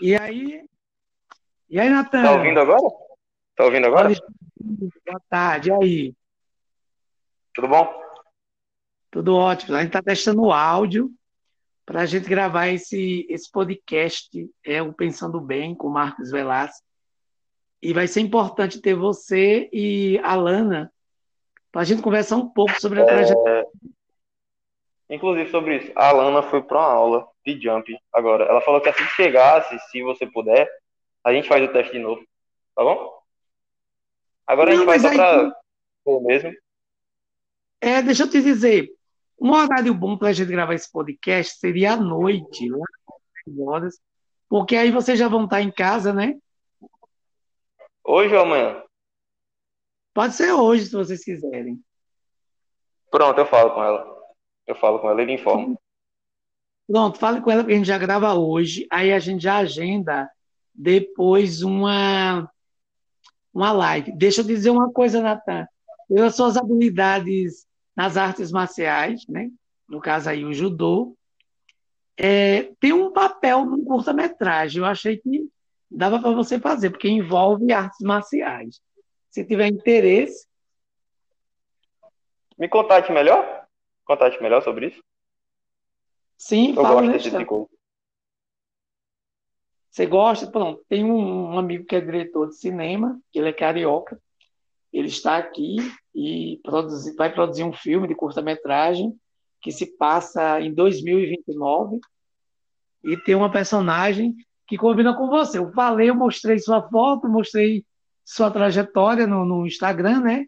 E aí? E aí, Natan? Tá ouvindo agora? Tá ouvindo agora? Boa tarde, e aí? Tudo bom? Tudo ótimo. A gente está testando o áudio para a gente gravar esse, esse podcast, é o Pensando Bem, com o Marcos Velasco. E vai ser importante ter você e a Lana para a gente conversar um pouco sobre a trajetória. É... Inclusive sobre isso, a Lana foi para uma aula de jump agora. Ela falou que assim que chegasse, se você puder, a gente faz o teste de novo. Tá bom? Agora Não, a gente vai só para mesmo. É, deixa eu te dizer, um horário bom para a gente gravar esse podcast seria à noite, lá horas, porque aí vocês já vão estar em casa, né? Hoje ou amanhã? Pode ser hoje, se vocês quiserem. Pronto, eu falo com ela. Eu falo com ela e lhe informo. Pronto, fale com ela porque a gente já grava hoje, aí a gente já agenda depois uma uma live. Deixa eu dizer uma coisa, Natan. Pelas suas habilidades nas artes marciais, né? no caso aí o judô, é, tem um papel num curta-metragem. Eu achei que dava para você fazer, porque envolve artes marciais. Se tiver interesse. Me contate melhor? Contate melhor sobre isso? Sim, Eu gosto desse tipo Você gosta? Pronto, tem um, amigo que é diretor de cinema, que ele é carioca. Ele está aqui e produzir, vai produzir um filme de curta-metragem que se passa em 2029 e tem uma personagem que combina com você. Eu falei, eu mostrei sua foto, mostrei sua trajetória no, no Instagram, né?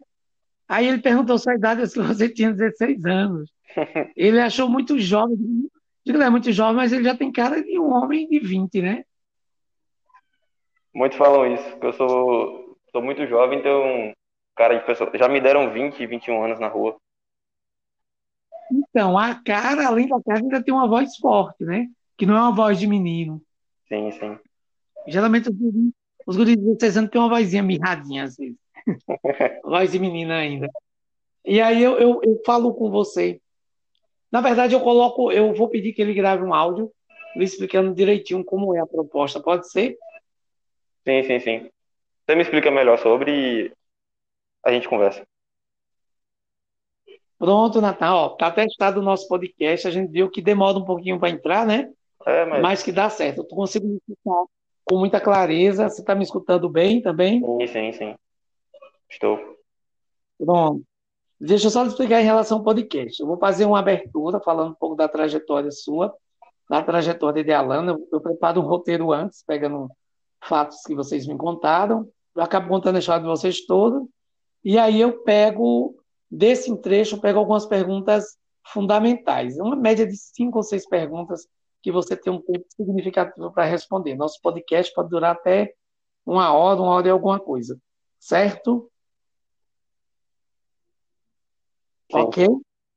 Aí ele perguntou sua idade, se você tinha 16 anos. Ele achou muito jovem, ele é muito jovem, mas ele já tem cara de um homem de 20, né? Muitos falam isso, porque eu sou, sou muito jovem, então cara de pessoa. Já me deram 20, 21 anos na rua. Então, a cara, além da cara, ainda tem uma voz forte, né? Que não é uma voz de menino. Sim, sim. Geralmente os guris de 16 anos têm uma vozinha mirradinha, às vezes. voz de menina ainda. E aí eu, eu, eu falo com você. Na verdade, eu coloco, eu vou pedir que ele grave um áudio lhe explicando direitinho como é a proposta. Pode ser? Sim, sim, sim. Você me explica melhor sobre a gente conversa. Pronto, Natan, ó, tá testado o nosso podcast, a gente viu que demora um pouquinho para entrar, né? É, mas... mas que dá certo. Eu consigo me escutar com muita clareza. Você está me escutando bem também? Sim, sim, sim. Estou. Pronto. Deixa eu só explicar em relação ao podcast. Eu vou fazer uma abertura falando um pouco da trajetória sua, da trajetória de Alana. Eu preparo um roteiro antes, pegando fatos que vocês me contaram. Eu acabo contando a história de vocês toda. E aí eu pego, desse trecho, eu pego algumas perguntas fundamentais. Uma média de cinco ou seis perguntas que você tem um tempo significativo para responder. Nosso podcast pode durar até uma hora, uma hora e alguma coisa. Certo? Ok?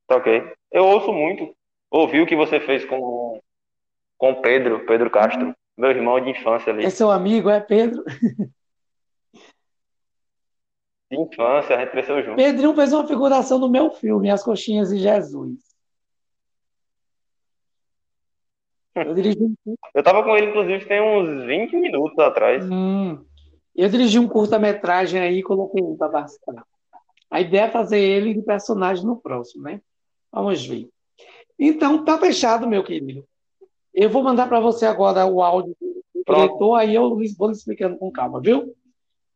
Tá ok. Eu ouço muito. Ouvi o que você fez com com Pedro, Pedro Castro, meu irmão de infância ali. É seu amigo, é Pedro? de infância, a gente cresceu junto. Pedrinho fez uma figuração no meu filme, As Coxinhas de Jesus. Eu dirigi um... Eu tava com ele, inclusive, tem uns 20 minutos atrás. Hum. Eu dirigi um curta-metragem aí e coloquei ele para participar. A ideia é fazer ele de personagem no próximo, né? Vamos ver. Então, tá fechado, meu querido. Eu vou mandar para você agora o áudio do diretor, aí eu vou explicando com calma, viu?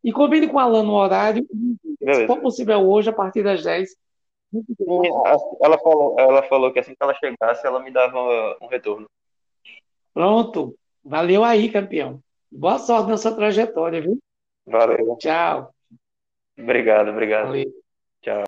E combine com a Alan no horário. Beleza. Se for possível hoje, a partir das 10. Ela falou, ela falou que assim que ela chegasse, ela me dava um retorno. Pronto. Valeu aí, campeão. Boa sorte na sua trajetória, viu? Valeu. Tchau. Obrigado, obrigado. Valeu.